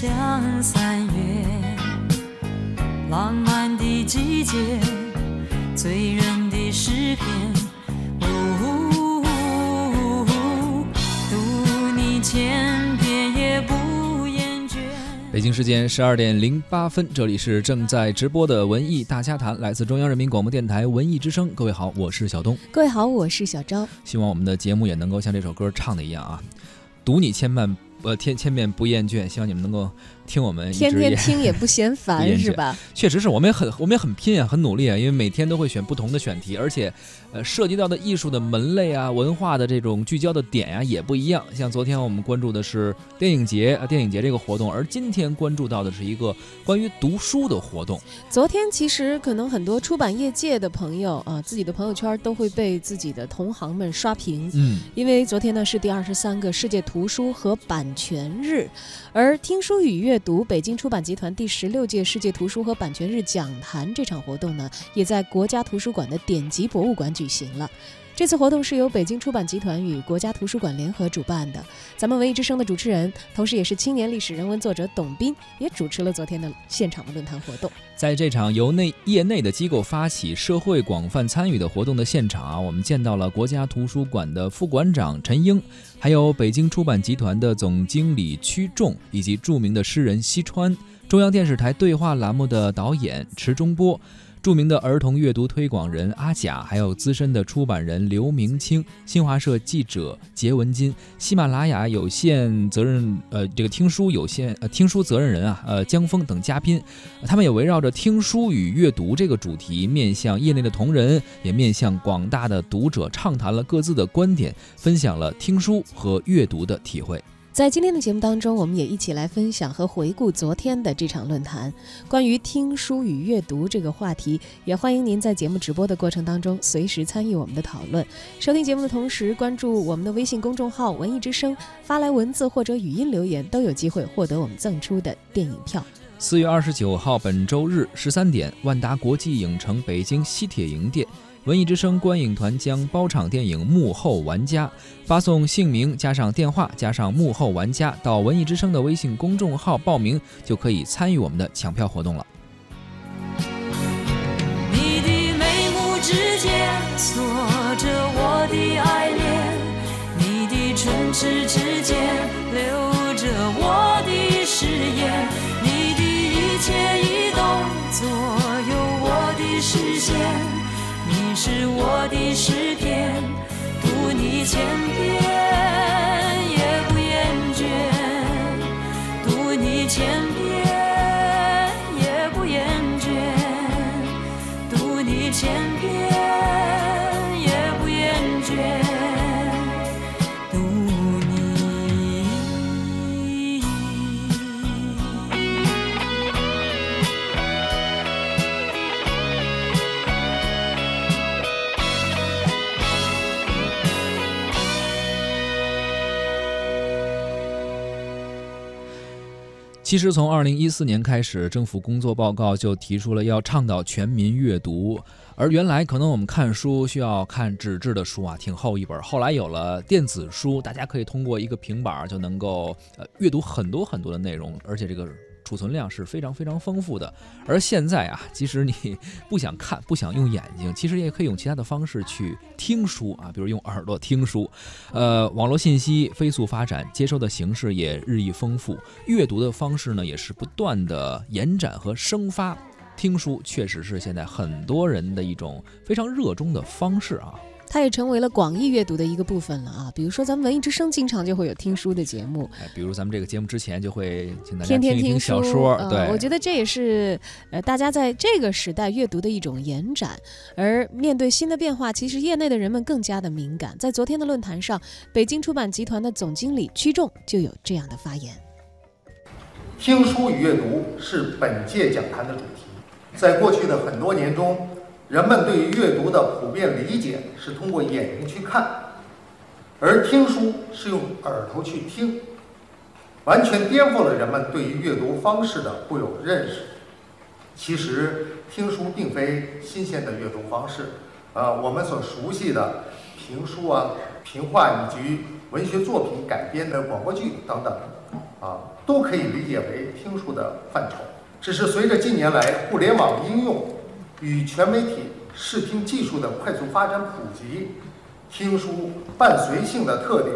像三月浪漫的季节，醉人的诗篇。读你千遍也不厌倦。北京时间十二点零八分，这里是正在直播的文艺大家谈，来自中央人民广播电台文艺之声。各位好，我是小东。各位好，我是小昭。希望我们的节目也能够像这首歌唱的一样啊，读你千万我千千遍不厌倦。希望你们能够听我们天天听也不嫌烦 是吧？确实是我们也很我们也很拼啊，很努力啊，因为每天都会选不同的选题，而且，呃，涉及到的艺术的门类啊、文化的这种聚焦的点呀、也不一样。像昨天我们关注的是电影节啊，电影节这个活动，而今天关注到的是一个关于读书的活动。昨天其实可能很多出版业界的朋友啊，自己的朋友圈都会被自己的同行们刷屏。嗯，因为昨天呢是第二十三个世界图书和版权日，而听书与阅读北京出版集团第十六届世界图书和版权日讲坛这场活动呢，也在国家图书馆的典籍博物馆举行了。这次活动是由北京出版集团与国家图书馆联合主办的。咱们文艺之声的主持人，同时也是青年历史人文作者董斌，也主持了昨天的现场的论坛活动。在这场由内业内的机构发起、社会广泛参与的活动的现场啊，我们见到了国家图书馆的副馆长陈英，还有北京出版集团的总经理曲仲，以及著名的诗人西川，中央电视台对话栏目的导演池中波。著名的儿童阅读推广人阿甲，还有资深的出版人刘明清、新华社记者杰文金、喜马拉雅有限责任呃这个听书有限呃听书责任人啊呃江峰等嘉宾，他们也围绕着听书与阅读这个主题，面向业内的同仁，也面向广大的读者，畅谈了各自的观点，分享了听书和阅读的体会。在今天的节目当中，我们也一起来分享和回顾昨天的这场论坛，关于听书与阅读这个话题，也欢迎您在节目直播的过程当中随时参与我们的讨论。收听节目的同时，关注我们的微信公众号“文艺之声”，发来文字或者语音留言，都有机会获得我们赠出的电影票。四月二十九号，本周日十三点，万达国际影城北京西铁营店，文艺之声观影团将包场电影《幕后玩家》，发送姓名加上电话加上“幕后玩家”到文艺之声的微信公众号报名，就可以参与我们的抢票活动了。你的眉目之间，留着我的誓言，你的一切一动左右我的视线，是我的诗篇，读你千遍。其实从二零一四年开始，政府工作报告就提出了要倡导全民阅读。而原来可能我们看书需要看纸质的书啊，挺厚一本。后来有了电子书，大家可以通过一个平板就能够呃阅读很多很多的内容，而且这个储存量是非常非常丰富的。而现在啊，即使你 不想看，不想用眼睛，其实也可以用其他的方式去听书啊，比如用耳朵听书。呃，网络信息飞速发展，接收的形式也日益丰富，阅读的方式呢也是不断的延展和生发。听书确实是现在很多人的一种非常热衷的方式啊。它也成为了广义阅读的一个部分了啊。比如说，咱们文艺之声经常就会有听书的节目，哎，比如咱们这个节目之前就会请大家听一听。小说，呃对，我觉得这也是呃大家在这个时代阅读的一种延展。而面对新的变化，其实业内的人们更加的敏感。在昨天的论坛上，北京出版集团的总经理曲仲就有这样的发言。听书与阅读是本届讲坛的主题。在过去的很多年中，人们对于阅读的普遍理解是通过眼睛去看，而听书是用耳朵去听，完全颠覆了人们对于阅读方式的固有认识。其实，听书并非新鲜的阅读方式，呃，我们所熟悉的评书啊、评话以及文学作品改编的广播剧等等，啊，都可以理解为听书的范畴。只是随着近年来互联网应用与全媒体视听技术的快速发展普及，听书伴随性的特点，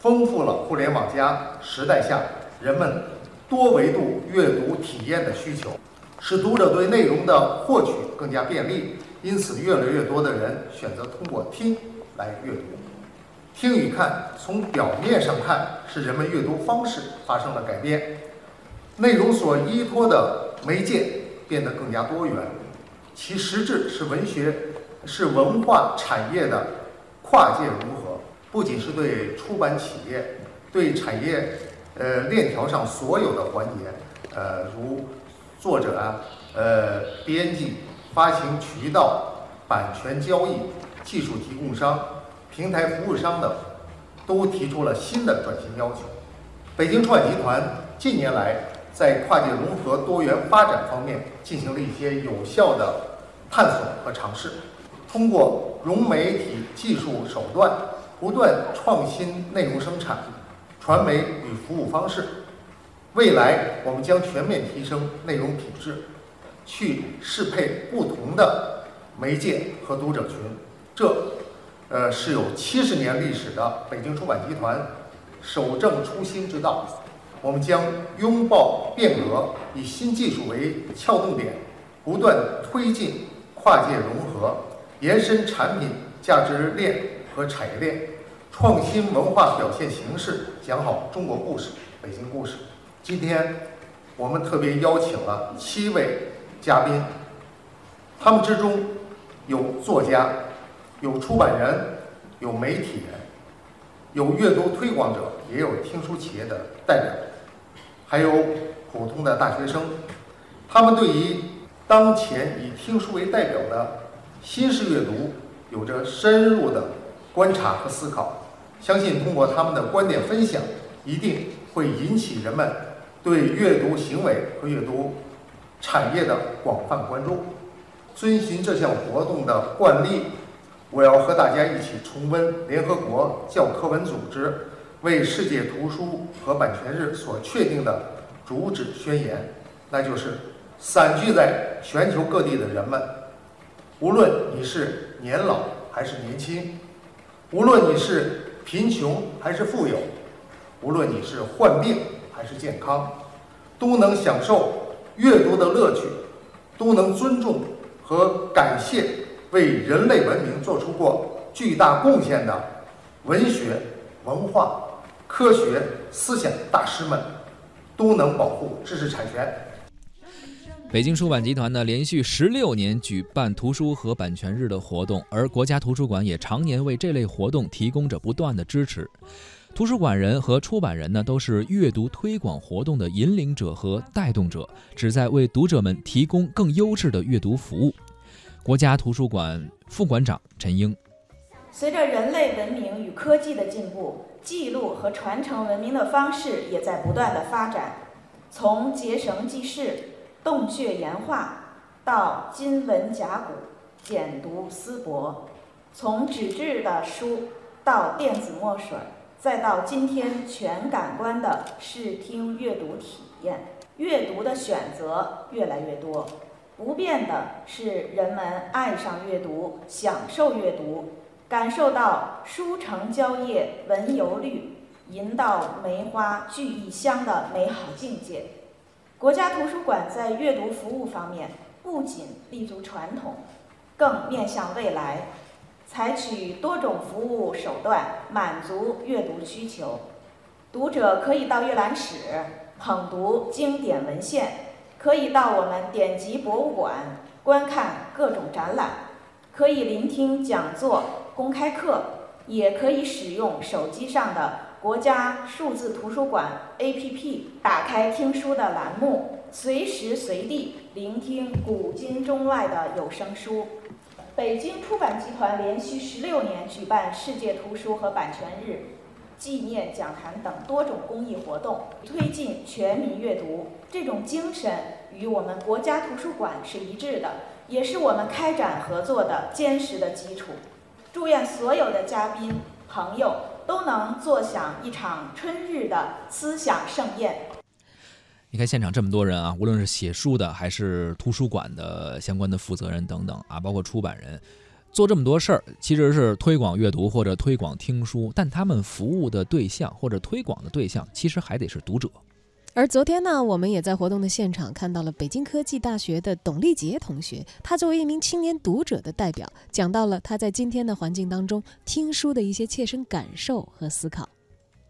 丰富了互联网加时代下人们多维度阅读体验的需求，使读者对内容的获取更加便利。因此，越来越多的人选择通过听来阅读。听与看，从表面上看是人们阅读方式发生了改变，内容所依托的媒介变得更加多元，其实质是文学，是文化产业的跨界融合，不仅是对出版企业，对产业呃链条上所有的环节，呃如作者啊，呃编辑。发行渠道、版权交易、技术提供商、平台服务商等，都提出了新的转型要求。北京出版集团近年来在跨界融合、多元发展方面进行了一些有效的探索和尝试，通过融媒体技术手段，不断创新内容生产、传媒与服务方式。未来，我们将全面提升内容品质。去适配不同的媒介和读者群，这，呃，是有七十年历史的北京出版集团守正初心之道。我们将拥抱变革，以新技术为撬动点，不断推进跨界融合，延伸产品价值链和产业链，创新文化表现形式，讲好中国故事、北京故事。今天，我们特别邀请了七位。嘉宾，他们之中有作家，有出版人，有媒体人，有阅读推广者，也有听书企业的代表，还有普通的大学生。他们对于当前以听书为代表的新式阅读，有着深入的观察和思考。相信通过他们的观点分享，一定会引起人们对阅读行为和阅读。产业的广泛关注，遵循这项活动的惯例，我要和大家一起重温联合国教科文组织为世界图书和版权日所确定的主旨宣言，那就是散居在全球各地的人们，无论你是年老还是年轻，无论你是贫穷还是富有，无论你是患病还是健康，都能享受。阅读的乐趣，都能尊重和感谢为人类文明做出过巨大贡献的文学、文化、科学、思想大师们，都能保护知识产权。北京出版集团呢，连续十六年举办图书和版权日的活动，而国家图书馆也常年为这类活动提供着不断的支持。图书馆人和出版人呢，都是阅读推广活动的引领者和带动者，旨在为读者们提供更优质的阅读服务。国家图书馆副馆长陈英，随着人类文明与科技的进步，记录和传承文明的方式也在不断的发展。从结绳记事、洞穴岩画，到金文甲骨、简读丝帛；从纸质的书到电子墨水。再到今天，全感官的视听阅读体验，阅读的选择越来越多。不变的是人们爱上阅读，享受阅读，感受到书成蕉叶闻油绿，吟到梅花聚异香的美好境界。国家图书馆在阅读服务方面，不仅立足传统，更面向未来。采取多种服务手段满足阅读需求，读者可以到阅览室捧读经典文献，可以到我们典籍博物馆观看各种展览，可以聆听讲座、公开课，也可以使用手机上的国家数字图书馆 APP，打开听书的栏目，随时随地聆听古今中外的有声书。北京出版集团连续十六年举办世界图书和版权日、纪念讲坛等多种公益活动，推进全民阅读。这种精神与我们国家图书馆是一致的，也是我们开展合作的坚实的基础。祝愿所有的嘉宾朋友都能坐享一场春日的思想盛宴。你看现场这么多人啊，无论是写书的，还是图书馆的相关的负责人等等啊，包括出版人，做这么多事儿，其实是推广阅读或者推广听书，但他们服务的对象或者推广的对象，其实还得是读者。而昨天呢，我们也在活动的现场看到了北京科技大学的董立杰同学，他作为一名青年读者的代表，讲到了他在今天的环境当中听书的一些切身感受和思考。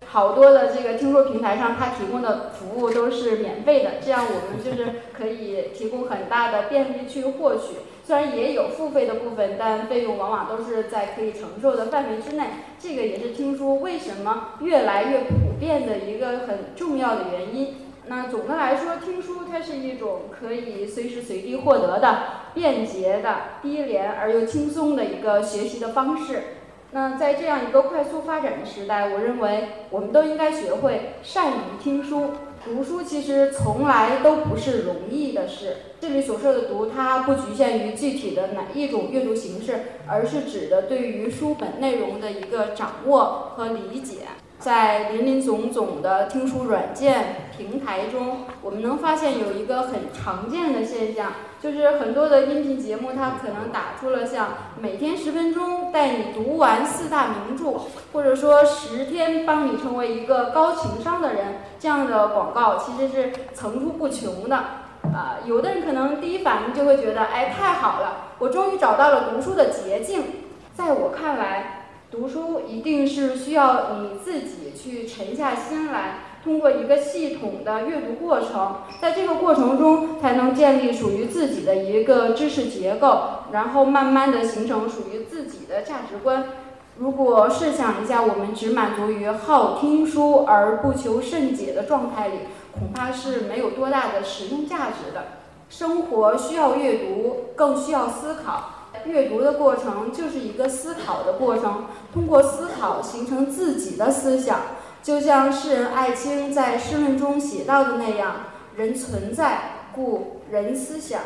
好多的这个听说平台上，它提供的服务都是免费的，这样我们就是可以提供很大的便利去获取。虽然也有付费的部分，但费用往往都是在可以承受的范围之内。这个也是听书为什么越来越普遍的一个很重要的原因。那总的来说，听书它是一种可以随时随地获得的、便捷的、低廉而又轻松的一个学习的方式。那在这样一个快速发展的时代，我认为我们都应该学会善于听书。读书其实从来都不是容易的事。这里所说的“读”，它不局限于具体的哪一种阅读形式，而是指的对于书本内容的一个掌握和理解。在林林总总的听书软件平台中，我们能发现有一个很常见的现象，就是很多的音频节目，它可能打出了像“每天十分钟带你读完四大名著”或者说“十天帮你成为一个高情商的人”这样的广告，其实是层出不穷的。啊，有的人可能第一反应就会觉得，哎，太好了，我终于找到了读书的捷径。在我看来，读书一定是需要你自己去沉下心来，通过一个系统的阅读过程，在这个过程中才能建立属于自己的一个知识结构，然后慢慢的形成属于自己的价值观。如果试想一下，我们只满足于好听书而不求甚解的状态里，恐怕是没有多大的实用价值的。生活需要阅读，更需要思考。阅读的过程就是一个思考的过程，通过思考形成自己的思想，就像诗人艾青在诗论中写到的那样：“人存在，故人思想。”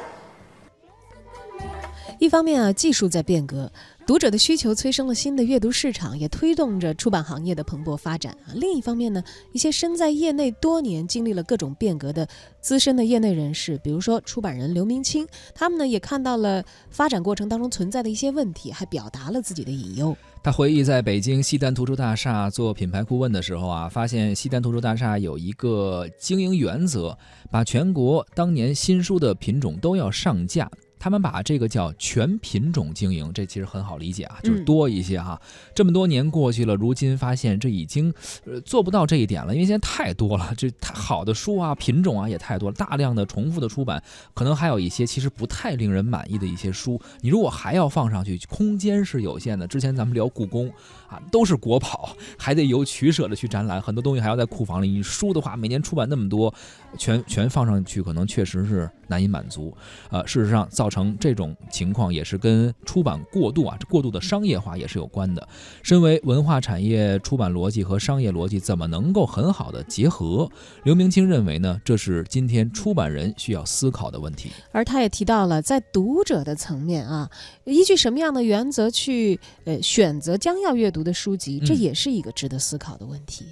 一方面啊，技术在变革。读者的需求催生了新的阅读市场，也推动着出版行业的蓬勃发展啊。另一方面呢，一些身在业内多年、经历了各种变革的资深的业内人士，比如说出版人刘明清，他们呢也看到了发展过程当中存在的一些问题，还表达了自己的隐忧。他回忆在北京西单图书大厦做品牌顾问的时候啊，发现西单图书大厦有一个经营原则，把全国当年新书的品种都要上架。他们把这个叫全品种经营，这其实很好理解啊，就是多一些哈。这么多年过去了，如今发现这已经呃做不到这一点了，因为现在太多了，这太好的书啊，品种啊也太多了，大量的重复的出版，可能还有一些其实不太令人满意的一些书。你如果还要放上去，空间是有限的。之前咱们聊故宫啊，都是国宝，还得有取舍的去展览，很多东西还要在库房里。你书的话，每年出版那么多，全全放上去，可能确实是难以满足。呃，事实上造。造成这种情况也是跟出版过度啊，过度的商业化也是有关的。身为文化产业，出版逻辑和商业逻辑怎么能够很好的结合？刘明清认为呢，这是今天出版人需要思考的问题。而他也提到了，在读者的层面啊，依据什么样的原则去呃选择将要阅读的书籍，这也是一个值得思考的问题。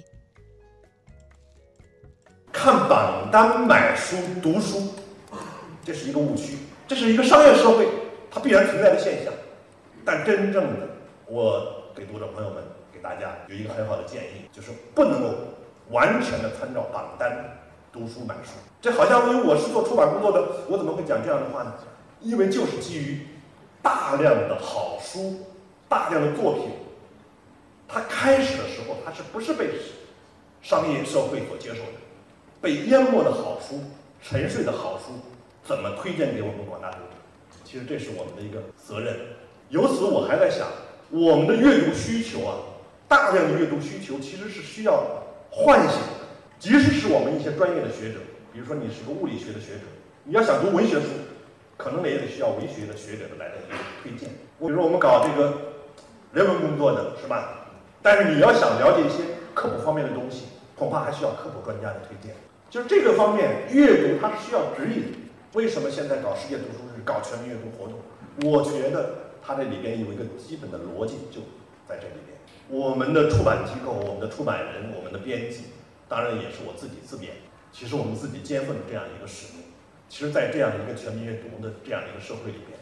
看榜单买书读书，这是一个误区。这是一个商业社会，它必然存在的现象。但真正的，我给读者朋友们、给大家有一个很好的建议，就是不能够完全的参照榜单读书买书。这好像因为我是做出版工作的，我怎么会讲这样的话呢？因为就是基于大量的好书、大量的作品，它开始的时候它是不是被商业社会所接受的？被淹没的好书、沉睡的好书。怎么推荐给我们广大读者？其实这是我们的一个责任。由此，我还在想，我们的阅读需求啊，大量的阅读需求其实是需要唤醒的。即使是我们一些专业的学者，比如说你是个物理学的学者，你要想读文学书，可能也得需要文学的学者的来的一个推荐。比如说我们搞这个人文工作的是吧？但是你要想了解一些科普方面的东西，恐怕还需要科普专家的推荐。就这个方面，阅读它是需要指引。为什么现在搞世界读书日、搞全民阅读活动？我觉得它这里边有一个基本的逻辑，就在这里边。我们的出版机构、我们的出版人、我们的编辑，当然也是我自己自编。其实我们自己肩负的这样一个使命。其实，在这样一个全民阅读的这样一个社会里边，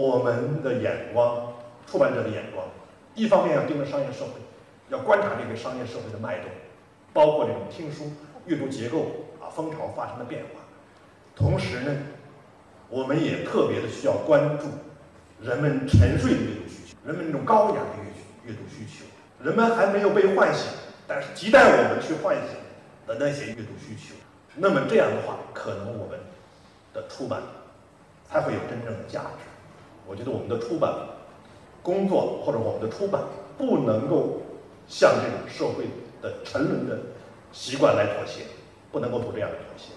我们的眼光，出版者的眼光，一方面要盯着商业社会，要观察这个商业社会的脉动，包括这种听书阅读结构啊风潮发生的变化。同时呢，我们也特别的需要关注人们沉睡的阅读需求，人们那种高雅的阅阅读需求，人们还没有被唤醒，但是亟待我们去唤醒的那些阅读需求。那么这样的话，可能我们的出版才会有真正的价值。我觉得我们的出版工作或者我们的出版不能够像这种社会的沉沦的习惯来妥协，不能够不这样的妥协。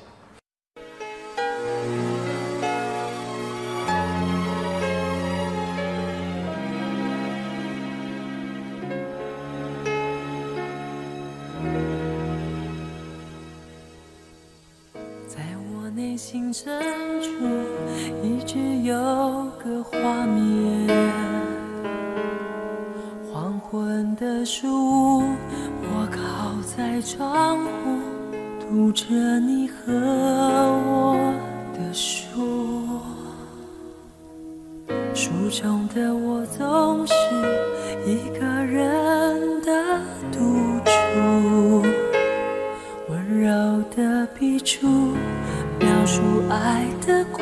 笔触，描述爱的苦，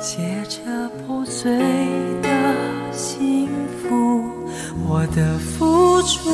写着破碎的幸福，我的付出，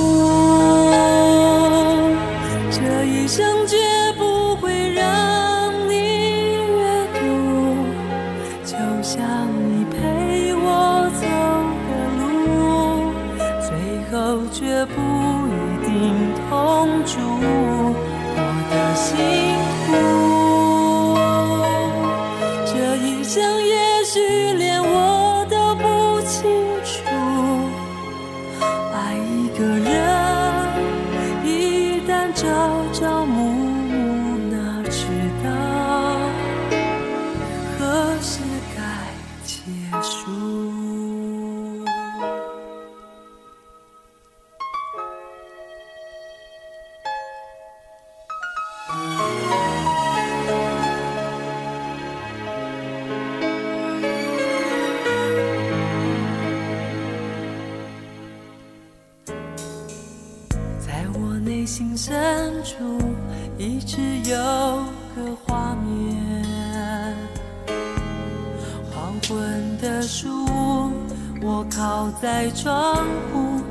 昏的书屋，我靠在窗户，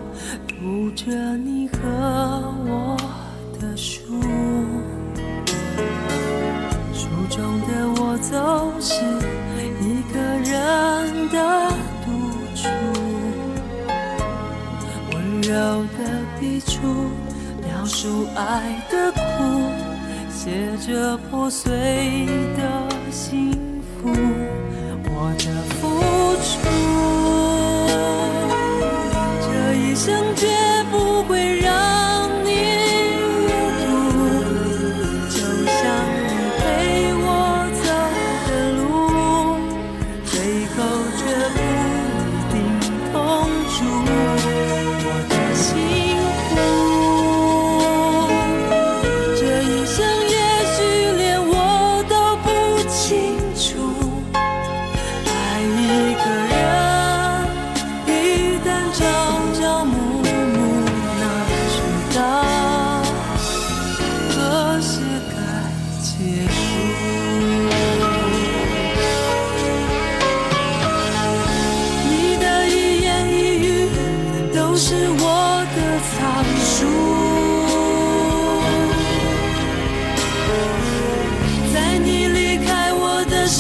读着你和我的书。书中的我总是一个人的独处。温柔的笔触，描述爱的苦，写着破碎的幸福，我的付出，这一生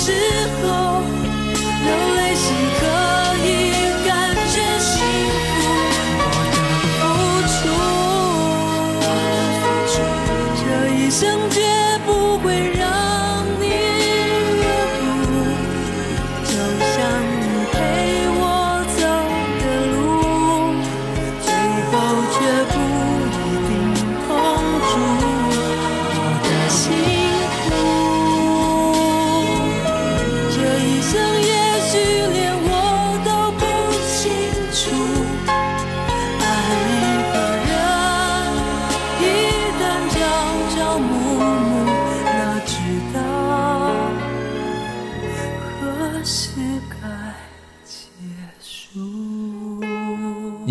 是。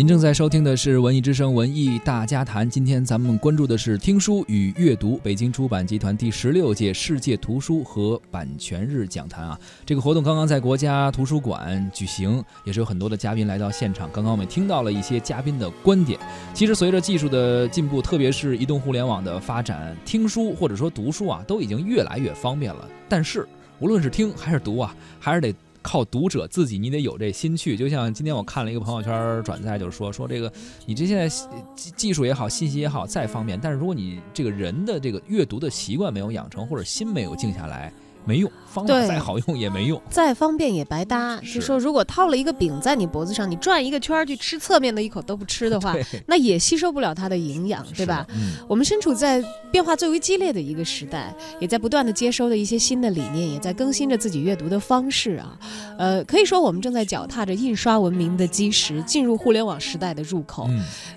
您正在收听的是《文艺之声·文艺大家谈》，今天咱们关注的是听书与阅读北京出版集团第十六届世界图书和版权日讲坛啊。这个活动刚刚在国家图书馆举行，也是有很多的嘉宾来到现场。刚刚我们听到了一些嘉宾的观点。其实随着技术的进步，特别是移动互联网的发展，听书或者说读书啊，都已经越来越方便了。但是无论是听还是读啊，还是得。靠读者自己，你得有这心去。就像今天我看了一个朋友圈转载，就是说说这个，你这现在技技术也好，信息也好，再方便，但是如果你这个人的这个阅读的习惯没有养成，或者心没有静下来。没用，方法再好用也没用，再方便也白搭。就说如果套了一个饼在你脖子上，你转一个圈去吃侧面的一口都不吃的话，那也吸收不了它的营养，对吧？我们身处在变化最为激烈的一个时代，也在不断的接收的一些新的理念，也在更新着自己阅读的方式啊。呃，可以说我们正在脚踏着印刷文明的基石，进入互联网时代的入口。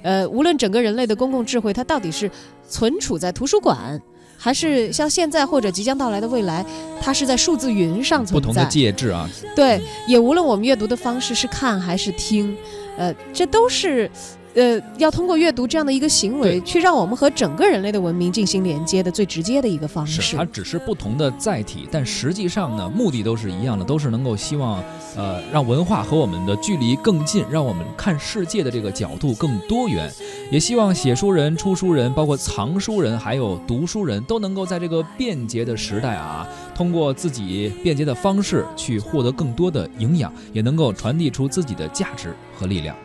呃，无论整个人类的公共智慧，它到底是存储在图书馆。还是像现在或者即将到来的未来，它是在数字云上存在。不同的介质啊，对，也无论我们阅读的方式是看还是听，呃，这都是。呃，要通过阅读这样的一个行为，去让我们和整个人类的文明进行连接的最直接的一个方式。是，它只是不同的载体，但实际上呢，目的都是一样的，都是能够希望，呃，让文化和我们的距离更近，让我们看世界的这个角度更多元。也希望写书人、出书人，包括藏书人，还有读书人都能够在这个便捷的时代啊，通过自己便捷的方式去获得更多的营养，也能够传递出自己的价值和力量。